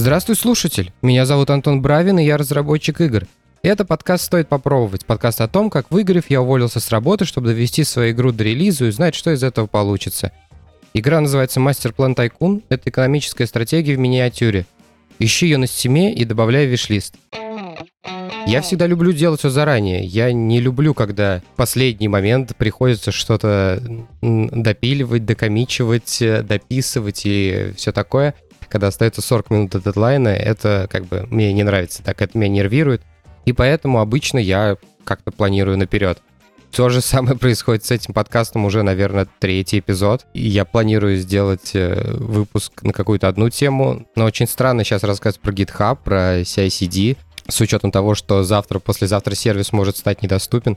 Здравствуй, слушатель! Меня зовут Антон Бравин, и я разработчик игр. Это подкаст «Стоит попробовать». Подкаст о том, как выиграв, я уволился с работы, чтобы довести свою игру до релиза и узнать, что из этого получится. Игра называется «Masterplan Tycoon». Это экономическая стратегия в миниатюре. Ищи ее на Steam е и добавляй в wishlist. Я всегда люблю делать все заранее. Я не люблю, когда в последний момент приходится что-то допиливать, докоммичивать, э, дописывать и все такое. Когда остается 40 минут до дедлайна, это как бы мне не нравится, так это меня нервирует. И поэтому обычно я как-то планирую наперед. То же самое происходит с этим подкастом уже, наверное, третий эпизод. И я планирую сделать э, выпуск на какую-то одну тему. Но очень странно сейчас рассказывать про GitHub, про CI-CD с учетом того, что завтра, послезавтра сервис может стать недоступен.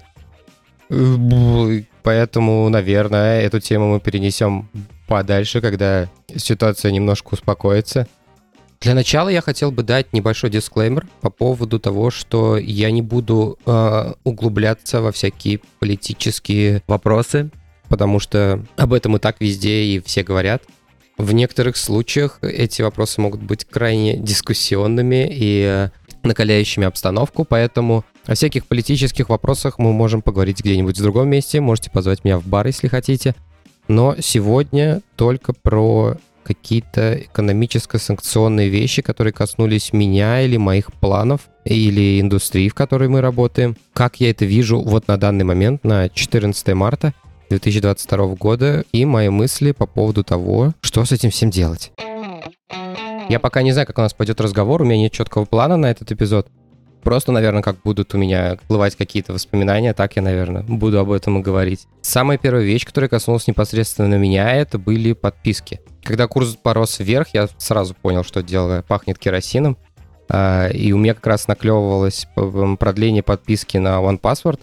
Поэтому, наверное, эту тему мы перенесем подальше, когда ситуация немножко успокоится. Для начала я хотел бы дать небольшой дисклеймер по поводу того, что я не буду э, углубляться во всякие политические вопросы, потому что об этом и так везде и все говорят. В некоторых случаях эти вопросы могут быть крайне дискуссионными и накаляющими обстановку, поэтому о всяких политических вопросах мы можем поговорить где-нибудь в другом месте. Можете позвать меня в бар, если хотите. Но сегодня только про какие-то экономическо-санкционные вещи, которые коснулись меня или моих планов, или индустрии, в которой мы работаем. Как я это вижу вот на данный момент, на 14 марта 2022 года, и мои мысли по поводу того, что с этим всем делать. Я пока не знаю, как у нас пойдет разговор, у меня нет четкого плана на этот эпизод. Просто, наверное, как будут у меня всплывать какие-то воспоминания, так я, наверное, буду об этом и говорить. Самая первая вещь, которая коснулась непосредственно меня, это были подписки. Когда курс порос вверх, я сразу понял, что дело пахнет керосином. А, и у меня как раз наклевывалось продление подписки на OnePassword.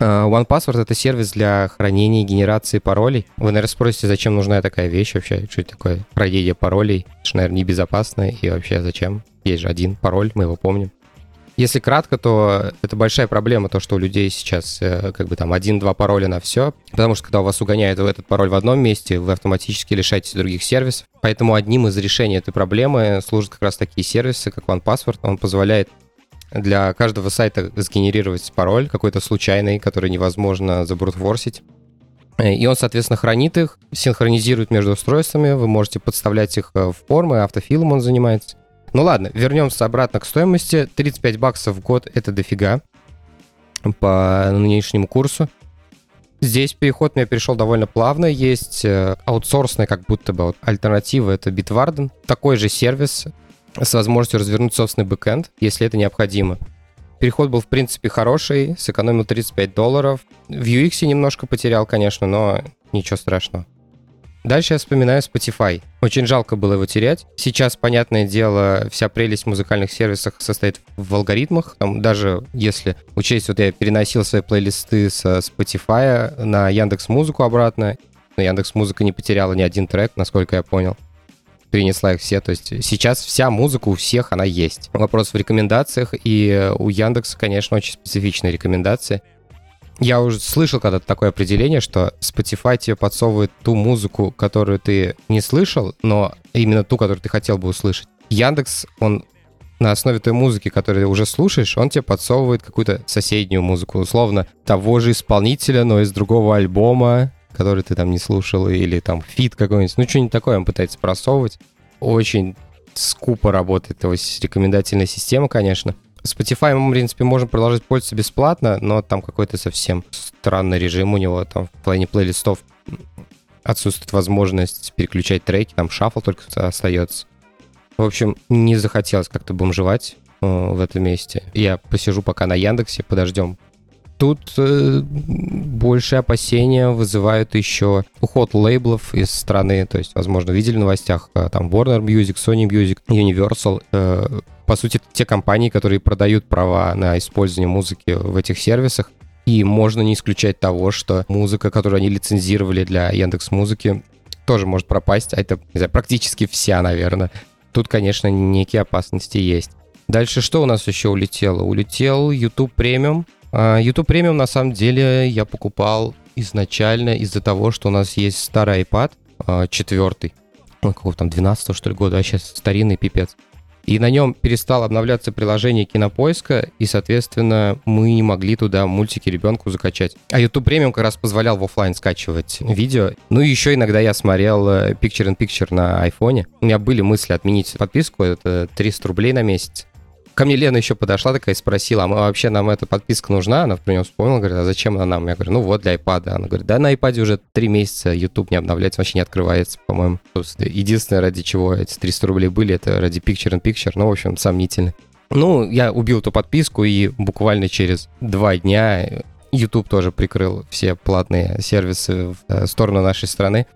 А, OnePassword — это сервис для хранения и генерации паролей. Вы, наверное, спросите, зачем нужна такая вещь вообще? Что это такое? Хранение паролей? Это же, наверное, небезопасно. И вообще зачем? Есть же один пароль, мы его помним. Если кратко, то это большая проблема, то, что у людей сейчас э, как бы там один-два пароля на все, потому что когда у вас угоняют этот пароль в одном месте, вы автоматически лишаетесь других сервисов. Поэтому одним из решений этой проблемы служат как раз такие сервисы, как OnePassword. Он позволяет для каждого сайта сгенерировать пароль какой-то случайный, который невозможно забрутворсить. И он, соответственно, хранит их, синхронизирует между устройствами, вы можете подставлять их э, в формы, автофилом он занимается. Ну ладно, вернемся обратно к стоимости. 35 баксов в год — это дофига по нынешнему курсу. Здесь переход у меня перешел довольно плавно. Есть э, аутсорсная как будто бы альтернатива, это Bitwarden. Такой же сервис, с возможностью развернуть собственный бэкэнд, если это необходимо. Переход был, в принципе, хороший, сэкономил 35 долларов. В UX немножко потерял, конечно, но ничего страшного. Дальше я вспоминаю Spotify. Очень жалко было его терять. Сейчас, понятное дело, вся прелесть в музыкальных сервисах состоит в алгоритмах. Там, даже если учесть, вот я переносил свои плейлисты со Spotify на Яндекс Музыку обратно, но Яндекс Музыка не потеряла ни один трек, насколько я понял перенесла их все. То есть сейчас вся музыка у всех, она есть. Вопрос в рекомендациях, и у Яндекса, конечно, очень специфичные рекомендации. Я уже слышал когда-то такое определение, что Spotify тебе подсовывает ту музыку, которую ты не слышал, но именно ту, которую ты хотел бы услышать. Яндекс, он на основе той музыки, которую ты уже слушаешь, он тебе подсовывает какую-то соседнюю музыку, условно, того же исполнителя, но из другого альбома, который ты там не слушал, или там фит какой-нибудь, ну что-нибудь такое он пытается просовывать. Очень скупо работает его рекомендательная система, конечно. Spotify мы, в принципе, можем продолжать пользоваться бесплатно, но там какой-то совсем странный режим у него, там в плане плейлистов отсутствует возможность переключать треки, там шаффл только остается. В общем, не захотелось как-то бомжевать э, в этом месте. Я посижу пока на Яндексе, подождем Тут э, больше опасения вызывают еще уход лейблов из страны. То есть, возможно, видели в новостях, э, там Warner Music, Sony Music, Universal. Э, по сути, те компании, которые продают права на использование музыки в этих сервисах. И можно не исключать того, что музыка, которую они лицензировали для Яндекс Музыки, тоже может пропасть. А это, знаю, практически вся, наверное. Тут, конечно, некие опасности есть. Дальше что у нас еще улетело? Улетел YouTube Premium, а, YouTube Premium на самом деле я покупал изначально из-за того, что у нас есть старый iPad, а, четвертый, ну, какого там, 12 что ли года, а сейчас старинный пипец. И на нем перестало обновляться приложение Кинопоиска, и, соответственно, мы не могли туда мультики ребенку закачать. А YouTube Premium как раз позволял в офлайн скачивать видео. Ну и еще иногда я смотрел э, Picture-in-Picture на айфоне. У меня были мысли отменить подписку, это 300 рублей на месяц. Ко мне Лена еще подошла такая и спросила, а мы вообще нам эта подписка нужна? Она про нее вспомнила, говорит, а зачем она нам? Я говорю, ну вот для iPad. Она говорит, да на iPad уже три месяца YouTube не обновляется, вообще не открывается, по-моему. Единственное, ради чего эти 300 рублей были, это ради Picture in Picture, ну, в общем, сомнительно. Ну, я убил эту подписку, и буквально через два дня YouTube тоже прикрыл все платные сервисы в э, сторону нашей страны.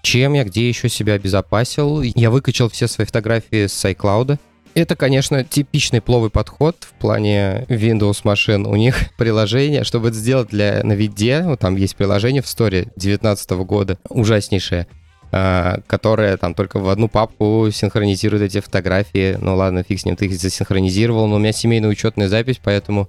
Чем я где еще себя обезопасил? Я выкачал все свои фотографии с iCloud. Это, конечно, типичный пловый подход в плане Windows машин. У них приложение, чтобы это сделать для на виде, вот там есть приложение в сторе 2019 года, ужаснейшее, а, которое там только в одну папку синхронизирует эти фотографии. Ну ладно, фиг с ним, ты их засинхронизировал, но у меня семейная учетная запись, поэтому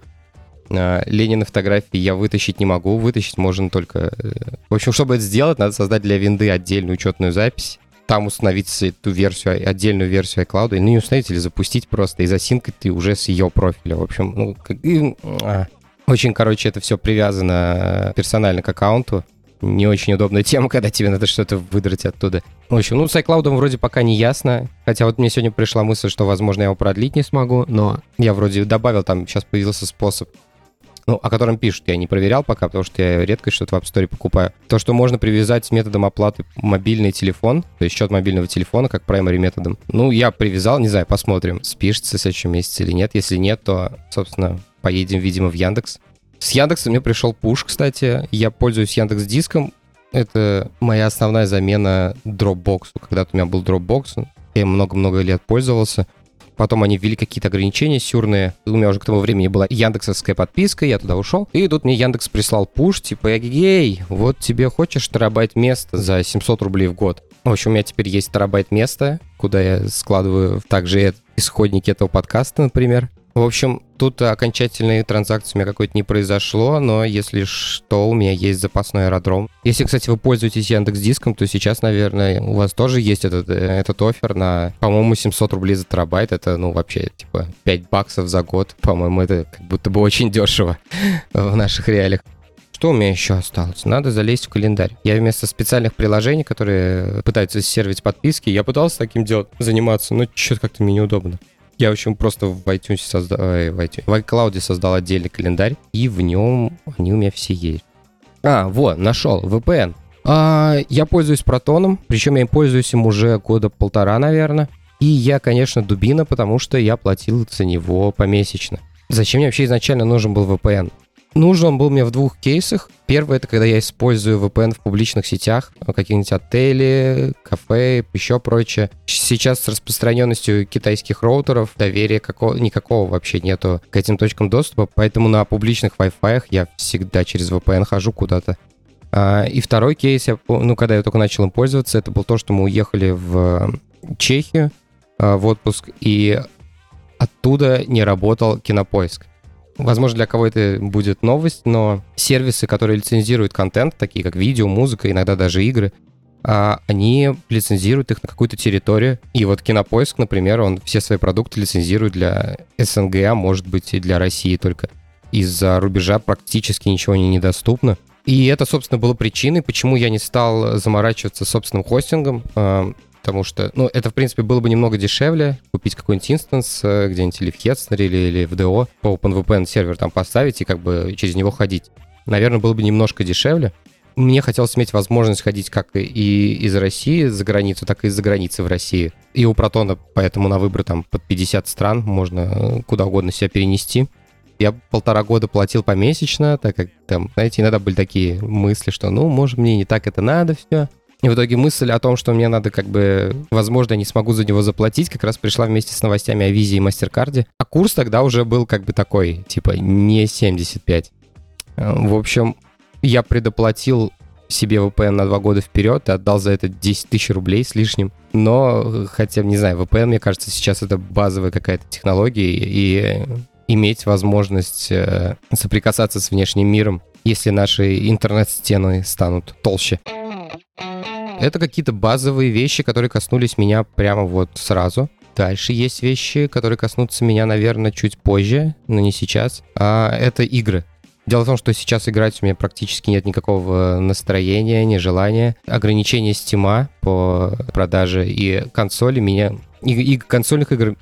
а, Ленина фотографии я вытащить не могу. Вытащить можно только... Э, в общем, чтобы это сделать, надо создать для винды отдельную учетную запись там установить эту версию, отдельную версию iCloud, ну, не установить или запустить просто, и засинкать ты уже с ее профиля. В общем, ну, как, а, очень, короче, это все привязано персонально к аккаунту. Не очень удобная тема, когда тебе надо что-то выдрать оттуда. В общем, ну, с iCloud вроде пока не ясно. Хотя вот мне сегодня пришла мысль, что, возможно, я его продлить не смогу, но я вроде добавил, там сейчас появился способ ну, о котором пишут, я не проверял пока, потому что я редко что-то в App Store покупаю. То, что можно привязать методом оплаты мобильный телефон, то есть счет мобильного телефона, как primary методом. Ну, я привязал, не знаю, посмотрим, спишется в следующем месяце или нет. Если нет, то, собственно, поедем, видимо, в Яндекс. С Яндекса мне пришел пуш, кстати. Я пользуюсь Яндекс Диском. Это моя основная замена Dropbox. Когда-то у меня был Dropbox, я много-много лет пользовался. Потом они ввели какие-то ограничения сюрные. У меня уже к тому времени была яндексовская подписка, я туда ушел. И тут мне Яндекс прислал пуш, типа, эгей, вот тебе хочешь терабайт места за 700 рублей в год. В общем, у меня теперь есть терабайт места, куда я складываю также исходники этого подкаста, например. В общем, тут окончательной транзакции у меня какой-то не произошло, но если что, у меня есть запасной аэродром. Если, кстати, вы пользуетесь Яндекс Диском, то сейчас, наверное, у вас тоже есть этот, этот офер на, по-моему, 700 рублей за терабайт. Это, ну, вообще, типа, 5 баксов за год. По-моему, это как будто бы очень дешево в наших реалиях. Что у меня еще осталось? Надо залезть в календарь. Я вместо специальных приложений, которые пытаются сервить подписки, я пытался таким делать, заниматься, но что-то как-то мне неудобно. Я, в общем, просто в iTunes создал, э, в, iCloud создал отдельный календарь, и в нем они у меня все есть. А, вот, нашел, VPN. А, я пользуюсь протоном, причем я им пользуюсь им уже года полтора, наверное. И я, конечно, дубина, потому что я платил за него помесячно. Зачем мне вообще изначально нужен был VPN? Нужен он был мне в двух кейсах. Первый — это когда я использую VPN в публичных сетях, какие-нибудь отели, кафе, еще прочее. Сейчас с распространенностью китайских роутеров доверия какого, никакого вообще нету к этим точкам доступа, поэтому на публичных Wi-Fi я всегда через VPN хожу куда-то. А, и второй кейс, я, ну, когда я только начал им пользоваться, это был то, что мы уехали в Чехию а, в отпуск, и оттуда не работал кинопоиск. Возможно, для кого это будет новость, но сервисы, которые лицензируют контент, такие как видео, музыка, иногда даже игры, а, они лицензируют их на какую-то территорию. И вот Кинопоиск, например, он все свои продукты лицензирует для СНГ, а может быть и для России только. Из-за рубежа практически ничего не недоступно. И это, собственно, было причиной, почему я не стал заморачиваться собственным хостингом. Потому что, ну, это, в принципе, было бы немного дешевле купить какой-нибудь инстанс э, где-нибудь или в Hetzner, или, или в DO, по OpenVPN сервер там поставить и как бы через него ходить. Наверное, было бы немножко дешевле. Мне хотелось иметь возможность ходить как и из России за границу, так и из-за границы в России. И у Протона поэтому на выбор там под 50 стран можно э, куда угодно себя перенести. Я полтора года платил помесячно, так как там, знаете, иногда были такие мысли, что, ну, может, мне не так это надо все. И в итоге мысль о том, что мне надо как бы, возможно, не смогу за него заплатить, как раз пришла вместе с новостями о визе и мастер-карде. А курс тогда уже был как бы такой, типа, не 75. В общем, я предоплатил себе VPN на два года вперед и отдал за это 10 тысяч рублей с лишним. Но, хотя, не знаю, VPN, мне кажется, сейчас это базовая какая-то технология, и иметь возможность э, соприкасаться с внешним миром, если наши интернет-стены станут толще. Это какие-то базовые вещи, которые коснулись меня прямо вот сразу. Дальше есть вещи, которые коснутся меня, наверное, чуть позже, но не сейчас. А это игры. Дело в том, что сейчас играть у меня практически нет никакого настроения, ни желания. Ограничения стима по продаже и консоли меня... И, и консольных игр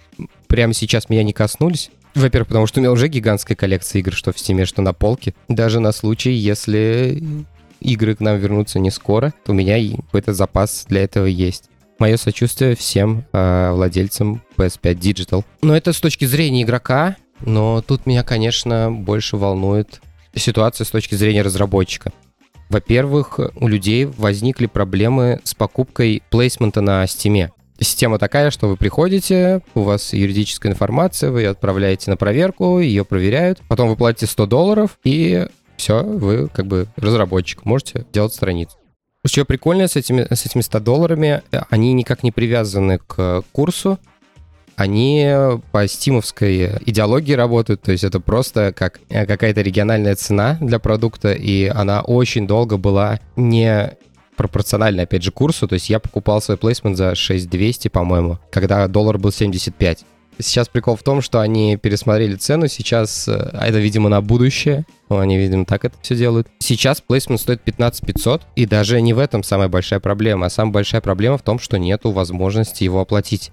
прямо сейчас меня не коснулись. Во-первых, потому что у меня уже гигантская коллекция игр, что в стиме, что на полке. Даже на случай, если игры к нам вернутся не скоро, то у меня какой-то запас для этого есть. Мое сочувствие всем э, владельцам PS5 Digital. Но это с точки зрения игрока, но тут меня, конечно, больше волнует ситуация с точки зрения разработчика. Во-первых, у людей возникли проблемы с покупкой плейсмента на Steam. Система такая, что вы приходите, у вас юридическая информация, вы ее отправляете на проверку, ее проверяют, потом вы платите 100 долларов, и все, вы как бы разработчик, можете делать страницу. Что прикольное с этими, с этими 100 долларами, э, они никак не привязаны к курсу, они по стимовской идеологии работают, то есть это просто как э, какая-то региональная цена для продукта, и она очень долго была не пропорциональна, опять же, курсу, то есть я покупал свой плейсмент за 6200, по-моему, когда доллар был 75. Сейчас прикол в том, что они пересмотрели цену, сейчас, э, а это, видимо, на будущее, они, видимо, так это все делают. Сейчас плейсмент стоит 15 500, и даже не в этом самая большая проблема, а самая большая проблема в том, что нету возможности его оплатить.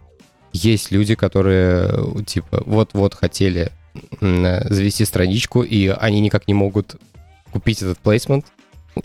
Есть люди, которые, э, типа, вот-вот хотели завести страничку, и они никак не могут купить этот плейсмент,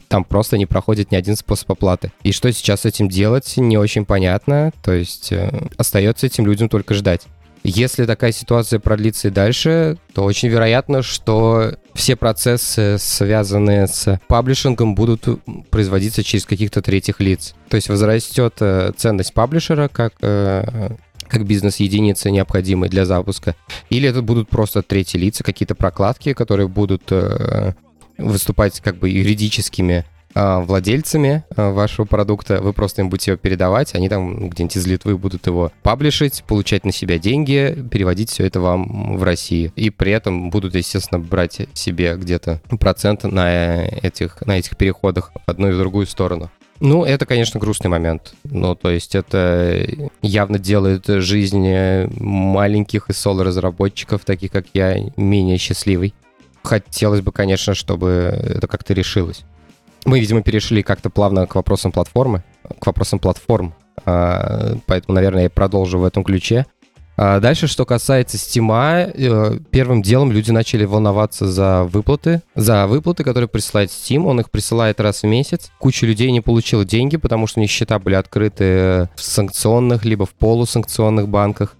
там просто не проходит ни один способ оплаты. И что сейчас с этим делать, не очень понятно. То есть э, остается этим людям только ждать. Если такая ситуация продлится и дальше, то очень вероятно, что все процессы, связанные с паблишингом, будут производиться через каких-то третьих лиц. То есть возрастет э, ценность паблишера как э, как бизнес-единицы необходимые для запуска, или это будут просто третьи лица, какие-то прокладки, которые будут э, выступать как бы юридическими владельцами а, вашего продукта, вы просто им будете его передавать, они там где-нибудь из Литвы будут его паблишить, получать на себя деньги, переводить все это вам в Россию. И при этом будут, естественно, брать себе где-то процент на этих, на этих переходах в одну и в другую сторону. Ну, это, конечно, грустный момент. Ну, то есть это явно делает жизнь маленьких и соло-разработчиков, таких как я, менее счастливой. Хотелось бы, конечно, чтобы это как-то решилось. Мы, видимо, перешли как-то плавно к вопросам платформы, к вопросам платформ. А, поэтому, наверное, я продолжу в этом ключе. А дальше, что касается Steam, э, первым делом люди начали волноваться за выплаты. За выплаты, которые присылает Steam. Он их присылает раз в месяц. Куча людей не получила деньги, потому что у них счета были открыты в санкционных, либо в полусанкционных банках.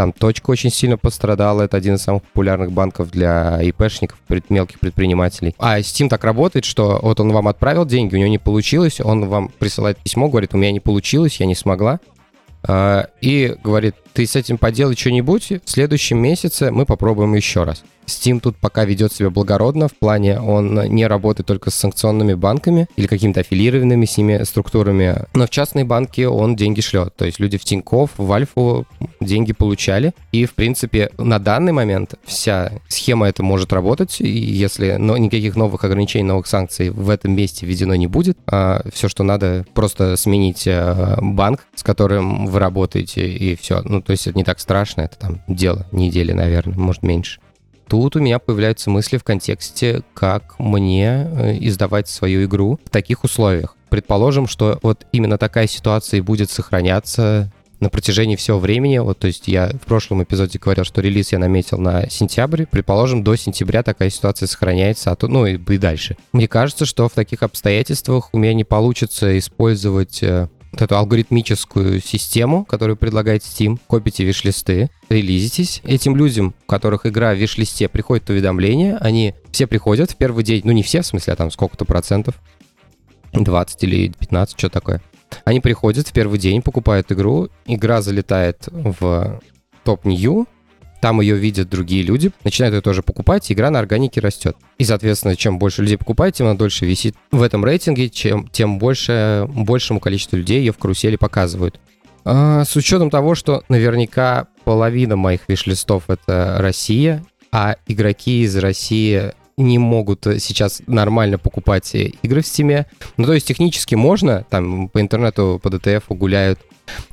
Там точка очень сильно пострадала. Это один из самых популярных банков для ИПшников, мелких предпринимателей. А Steam так работает, что вот он вам отправил деньги, у него не получилось, он вам присылает письмо, говорит, у меня не получилось, я не смогла. А, и говорит, ты с этим поделай что-нибудь, в следующем месяце мы попробуем еще раз. Steam тут пока ведет себя благородно, в плане он не работает только с санкционными банками или какими-то аффилированными с ними структурами, но в частные банки он деньги шлет. То есть люди в Тинькофф, в Альфу деньги получали. И, в принципе, на данный момент вся схема это может работать, если но никаких новых ограничений, новых санкций в этом месте введено не будет. А все, что надо, просто сменить а, банк, с которым вы работаете, и все. Ну, то есть это не так страшно, это там дело недели, наверное, может меньше тут у меня появляются мысли в контексте, как мне э, издавать свою игру в таких условиях. Предположим, что вот именно такая ситуация и будет сохраняться на протяжении всего времени. Вот, то есть я в прошлом эпизоде говорил, что релиз я наметил на сентябрь. Предположим, до сентября такая ситуация сохраняется, а то, ну и, и дальше. Мне кажется, что в таких обстоятельствах у меня не получится использовать э, вот эту алгоритмическую систему, которую предлагает Steam, копите виш-листы, релизитесь. Этим людям, у которых игра в виш-листе приходит уведомление, они все приходят в первый день, ну не все, в смысле, а там сколько-то процентов, 20 или 15, что такое. Они приходят в первый день, покупают игру, игра залетает в топ-нью, там ее видят другие люди, начинают ее тоже покупать, и игра на органике растет. И, соответственно, чем больше людей покупает, тем она дольше висит в этом рейтинге, чем, тем больше, большему количеству людей ее в карусели показывают. А, с учетом того, что наверняка половина моих виш-листов это Россия, а игроки из России не могут сейчас нормально покупать игры в Steam. Ну, то есть технически можно, там по интернету, по DTF гуляют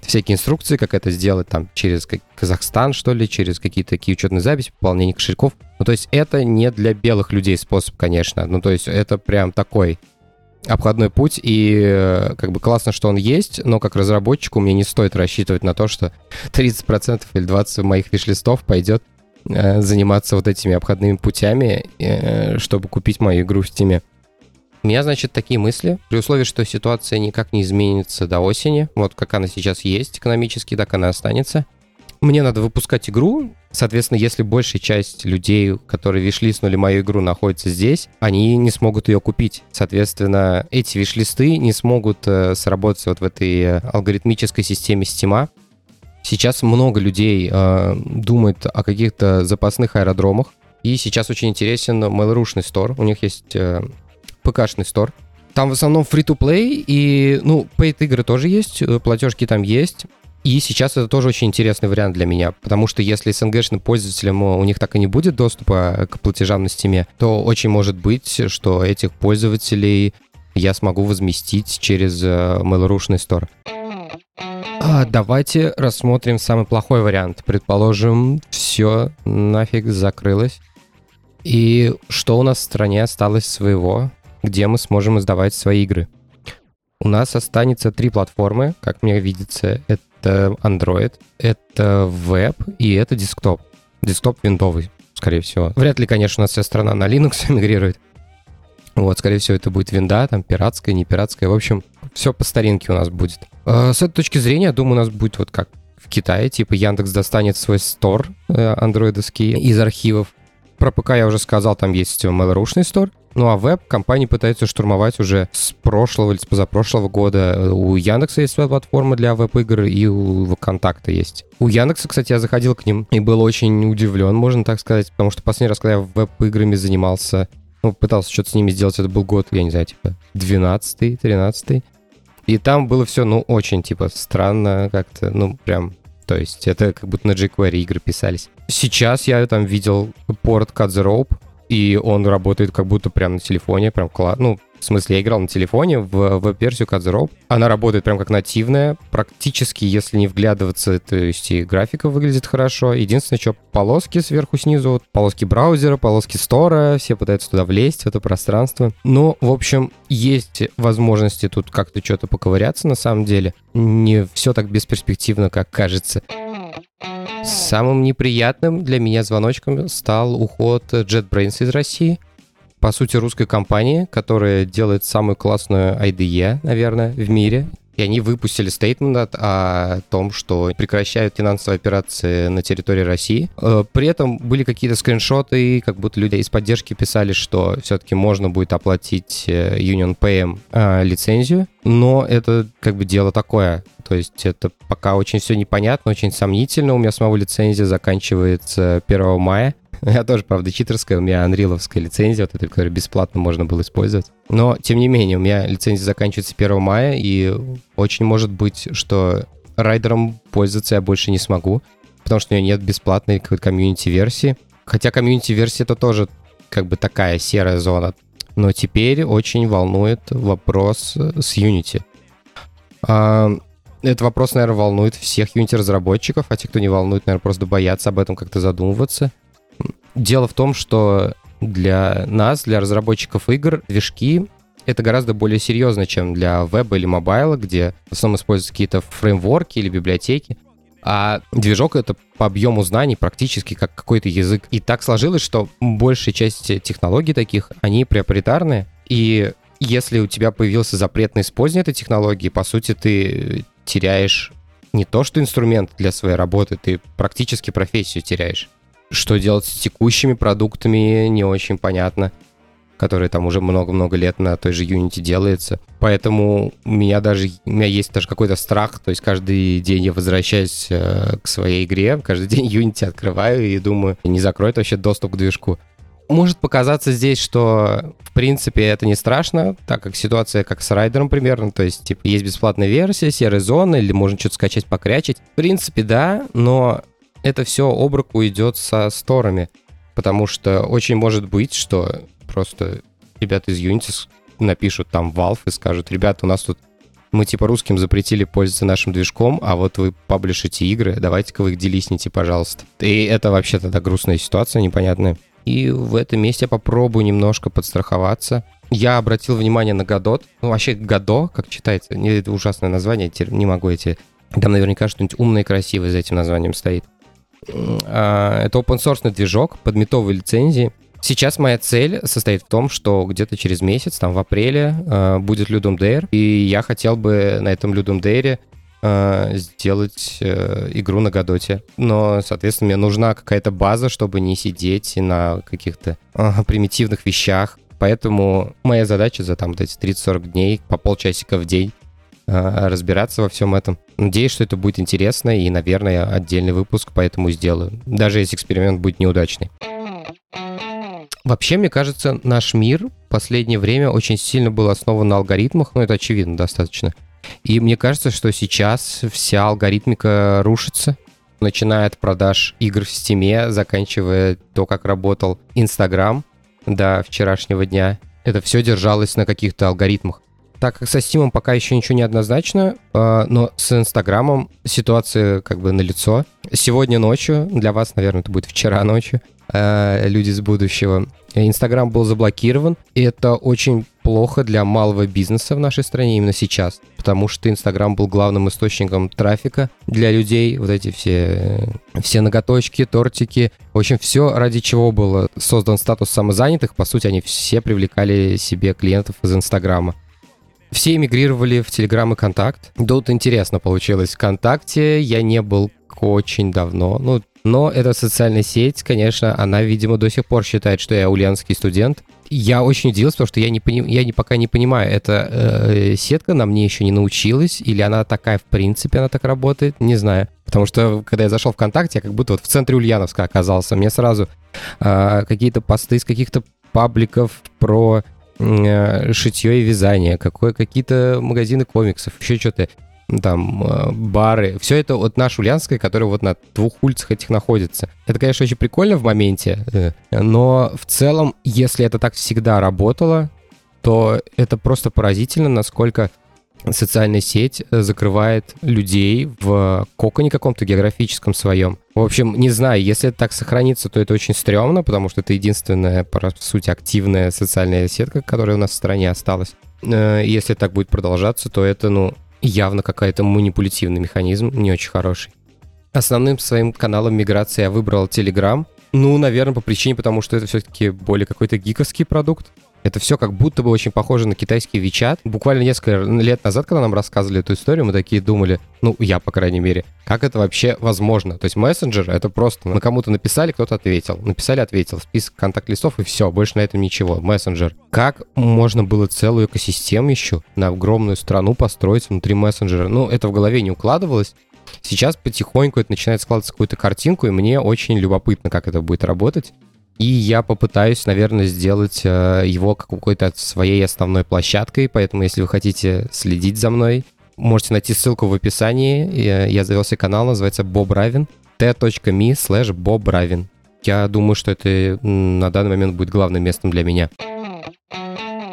всякие инструкции, как это сделать там через Казахстан, что ли, через какие-то такие учетные записи, пополнение кошельков. Ну, то есть это не для белых людей способ, конечно. Ну, то есть это прям такой обходной путь, и э, как бы классно, что он есть, но как разработчику мне не стоит рассчитывать на то, что 30% или 20% моих виш-листов пойдет э, заниматься вот этими обходными путями, э, чтобы купить мою игру в Steam. У меня, значит, такие мысли. При условии, что ситуация никак не изменится до осени, вот как она сейчас есть экономически, так она останется. Мне надо выпускать игру, Соответственно, если большая часть людей, которые вишлистнули мою игру, находится здесь, они не смогут ее купить. Соответственно, эти вишлисты не смогут э, сработать вот в этой э, алгоритмической системе Steam. Сейчас много людей э, думает о каких-то запасных аэродромах. И сейчас очень интересен Mail.ru-шный стор. У них есть э, ПК-шный стор. Там в основном free-to-play, и, ну, paid игры тоже есть, э, платежки там есть. И сейчас это тоже очень интересный вариант для меня, потому что если СНГшным пользователям у них так и не будет доступа к платежам на Steam, то очень может быть, что этих пользователей я смогу возместить через э, Mail.ru Store. А, давайте рассмотрим самый плохой вариант. Предположим, все нафиг закрылось. И что у нас в стране осталось своего, где мы сможем издавать свои игры? У нас останется три платформы, как мне видится. Это Android, это веб и это десктоп. Десктоп винтовый, скорее всего. Вряд ли, конечно, у нас вся страна на Linux эмигрирует. Вот, скорее всего, это будет винда, там, пиратская, не пиратская. В общем, все по старинке у нас будет. А, с этой точки зрения, думаю, у нас будет вот как в Китае, типа Яндекс достанет свой стор э, андроидовский из архивов. Про ПК я уже сказал, там есть Mail.ru стор. Ну а веб компании пытаются штурмовать уже с прошлого или с позапрошлого года. У Яндекса есть своя платформа для веб-игр, и у ВКонтакта есть. У Яндекса, кстати, я заходил к ним и был очень удивлен, можно так сказать, потому что последний раз, когда я веб-играми занимался, ну, пытался что-то с ними сделать, это был год, я не знаю, типа 12-й, 13 И там было все, ну, очень, типа, странно как-то, ну, прям то есть это как будто на jQuery игры писались. Сейчас я там видел порт Cut the Rope, и он работает как будто прям на телефоне, прям классно. Ну, в смысле, я играл на телефоне в веб-версию Rope. Она работает прям как нативная. Практически, если не вглядываться, то есть и графика выглядит хорошо. Единственное, что полоски сверху-снизу, вот, полоски браузера, полоски стора, все пытаются туда влезть, в это пространство. Но, в общем, есть возможности тут как-то что-то поковыряться на самом деле. Не все так бесперспективно, как кажется. Самым неприятным для меня звоночком стал уход JetBrains из России. По сути, русской компании, которая делает самую классную IDE, наверное, в мире. И они выпустили стейтмент о том, что прекращают финансовые операции на территории России. Э, при этом были какие-то скриншоты, как будто люди из поддержки писали, что все-таки можно будет оплатить э, Union PM э, лицензию, но это как бы дело такое. То есть это пока очень все непонятно, очень сомнительно. У меня самого лицензия заканчивается 1 мая. Я тоже, правда, читерская, у меня анриловская лицензия, вот эта, которую бесплатно можно было использовать. Но, тем не менее, у меня лицензия заканчивается 1 мая, и очень может быть, что райдером пользоваться я больше не смогу, потому что у нее нет бесплатной какой-то комьюнити-версии. Хотя комьюнити-версия это тоже как бы такая серая зона. Но теперь очень волнует вопрос с Unity. А, этот вопрос, наверное, волнует всех Unity-разработчиков, а те, кто не волнует, наверное, просто боятся об этом как-то задумываться. Дело в том, что для нас, для разработчиков игр, движки это гораздо более серьезно, чем для веба или мобайла, где в основном используются какие-то фреймворки или библиотеки. А движок — это по объему знаний практически как какой-то язык. И так сложилось, что большая часть технологий таких, они проприетарные. И если у тебя появился запрет на использование этой технологии, по сути, ты теряешь не то что инструмент для своей работы, ты практически профессию теряешь. Что делать с текущими продуктами, не очень понятно, которые там уже много-много лет на той же Unity делается. Поэтому у меня даже у меня есть даже какой-то страх, то есть каждый день я возвращаюсь э, к своей игре, каждый день Unity открываю и думаю, не закроет вообще доступ к движку. Может показаться здесь, что в принципе это не страшно, так как ситуация как с райдером примерно, то есть типа есть бесплатная версия, серая зона, или можно что-то скачать, покрячить. В принципе, да, но это все об руку идет со сторами, потому что очень может быть, что просто ребята из Unity напишут там Valve и скажут, ребята, у нас тут мы типа русским запретили пользоваться нашим движком, а вот вы паблишите игры, давайте-ка вы их делисните, пожалуйста. И это вообще тогда грустная ситуация, непонятная. И в этом месте я попробую немножко подстраховаться. Я обратил внимание на Годот. Ну, вообще, Годо, как читается, это ужасное название, не могу эти... Там наверняка что-нибудь умное и красивое за этим названием стоит. А, это open source движок под метовой лицензии. Сейчас моя цель состоит в том, что где-то через месяц, там в апреле, э, будет Ludum Dare, и я хотел бы на этом Ludum Dare э, сделать э, игру на Годоте. Но, соответственно, мне нужна какая-то база, чтобы не сидеть на каких-то примитивных вещах. Поэтому моя задача за там эти 30-40 дней по полчасика в день разбираться во всем этом. Надеюсь, что это будет интересно, и, наверное, отдельный выпуск поэтому сделаю, даже если эксперимент будет неудачный. Вообще, мне кажется, наш мир в последнее время очень сильно был основан на алгоритмах, ну это очевидно достаточно. И мне кажется, что сейчас вся алгоритмика рушится, начиная от продаж игр в Стиме, заканчивая то, как работал Инстаграм до вчерашнего дня. Это все держалось на каких-то алгоритмах. Так как со Steam пока еще ничего не однозначно, а, но с Инстаграмом ситуация как бы налицо. Сегодня ночью, для вас, наверное, это будет вчера ночью, а, люди из будущего, Инстаграм был заблокирован, и это очень плохо для малого бизнеса в нашей стране именно сейчас, потому что Инстаграм был главным источником трафика для людей, вот эти все, все ноготочки, тортики, в общем, все, ради чего был создан статус самозанятых, по сути, они все привлекали себе клиентов из Инстаграма. Все эмигрировали в Телеграм и Контакт. Тут интересно получилось. В Контакте я не был очень давно. Ну, но эта социальная сеть, конечно, она, видимо, до сих пор считает, что я ульянский студент. Я очень удивился, потому что я, не пони... я не, пока не понимаю, эта э, сетка на мне еще не научилась, или она такая, в принципе, она так работает, не знаю. Потому что, когда я зашел ВКонтакте, я как будто вот в центре Ульяновска оказался. Мне сразу э, какие-то посты из каких-то пабликов про шитье и вязание, какое, какие-то магазины комиксов, еще что-то там э, бары, все это вот наш Ульянская, которая вот на двух улицах этих находится. Это, конечно, очень прикольно в моменте, э, но в целом, если это так всегда работало, то это просто поразительно, насколько социальная сеть э, закрывает людей в коконе каком-то географическом своем. В общем, не знаю, если это так сохранится, то это очень стрёмно, потому что это единственная, по сути, активная социальная сетка, которая у нас в стране осталась. Если так будет продолжаться, то это, ну, явно какой-то манипулятивный механизм, не очень хороший. Основным своим каналом миграции я выбрал Telegram. Ну, наверное, по причине, потому что это все-таки более какой-то гиковский продукт. Это все как будто бы очень похоже на китайский WeChat. Буквально несколько лет назад, когда нам рассказывали эту историю, мы такие думали, ну, я, по крайней мере, как это вообще возможно? То есть мессенджер — это просто мы кому-то написали, кто-то ответил. Написали, ответил. Список контакт-листов и все, больше на этом ничего. Мессенджер. Как можно было целую экосистему еще на огромную страну построить внутри мессенджера? Ну, это в голове не укладывалось. Сейчас потихоньку это начинает складываться какую-то картинку, и мне очень любопытно, как это будет работать. И я попытаюсь, наверное, сделать э, его какой-то своей основной площадкой. Поэтому, если вы хотите следить за мной, можете найти ссылку в описании. Я, я завелся канал, называется Bob Ravin. t.me slash Bob Ravin. Я думаю, что это на данный момент будет главным местом для меня.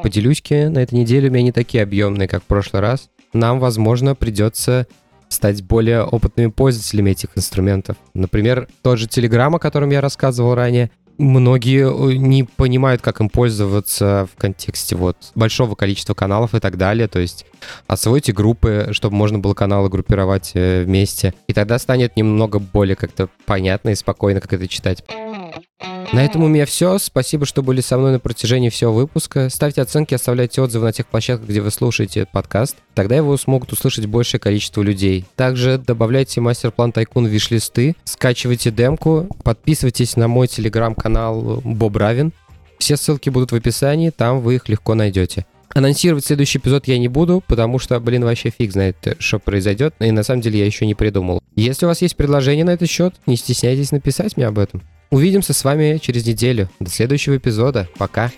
Поделюськи на этой неделе у меня не такие объемные, как в прошлый раз. Нам, возможно, придется стать более опытными пользователями этих инструментов. Например, тот же Telegram, о котором я рассказывал ранее, многие э, не понимают, как им пользоваться в контексте вот большого количества каналов и так далее. То есть освойте группы, чтобы можно было каналы группировать э, вместе. И тогда станет немного более как-то понятно и спокойно, как это читать. На этом у меня все. Спасибо, что были со мной на протяжении всего выпуска. Ставьте оценки, оставляйте отзывы на тех площадках, где вы слушаете подкаст. Тогда его смогут услышать большее количество людей. Также добавляйте мастер-план Тайкун в виш-листы, скачивайте демку, подписывайтесь на мой телеграм-канал Боб Равин. Все ссылки будут в описании, там вы их легко найдете. Анонсировать следующий эпизод я не буду, потому что, блин, вообще фиг знает, что произойдет, и на самом деле я еще не придумал. Если у вас есть предложение на этот счет, не стесняйтесь написать мне об этом. Увидимся с вами через неделю. До следующего эпизода. Пока.